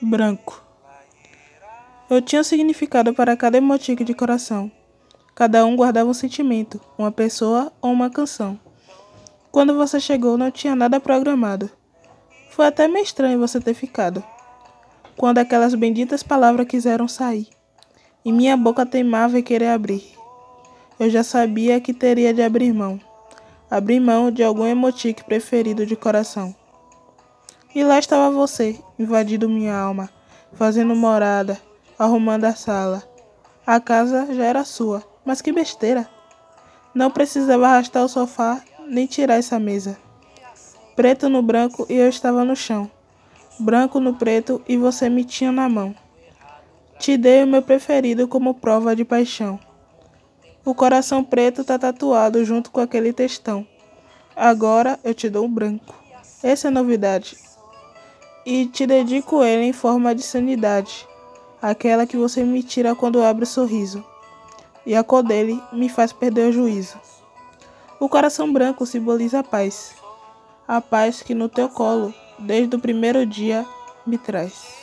branco. Eu tinha um significado para cada emotique de coração. Cada um guardava um sentimento, uma pessoa ou uma canção. Quando você chegou, não tinha nada programado. Foi até meio estranho você ter ficado. Quando aquelas benditas palavras quiseram sair, e minha boca teimava em querer abrir. Eu já sabia que teria de abrir mão. Abrir mão de algum emotique preferido de coração. E lá estava você, invadindo minha alma, fazendo morada, arrumando a sala. A casa já era sua, mas que besteira! Não precisava arrastar o sofá nem tirar essa mesa. Preto no branco e eu estava no chão. Branco no preto e você me tinha na mão. Te dei o meu preferido como prova de paixão. O coração preto tá tatuado junto com aquele textão. Agora eu te dou o branco. Essa é novidade e te dedico ele em forma de sanidade, aquela que você me tira quando abre o sorriso, e a cor dele me faz perder o juízo. O coração branco simboliza a paz, a paz que no teu colo, desde o primeiro dia, me traz.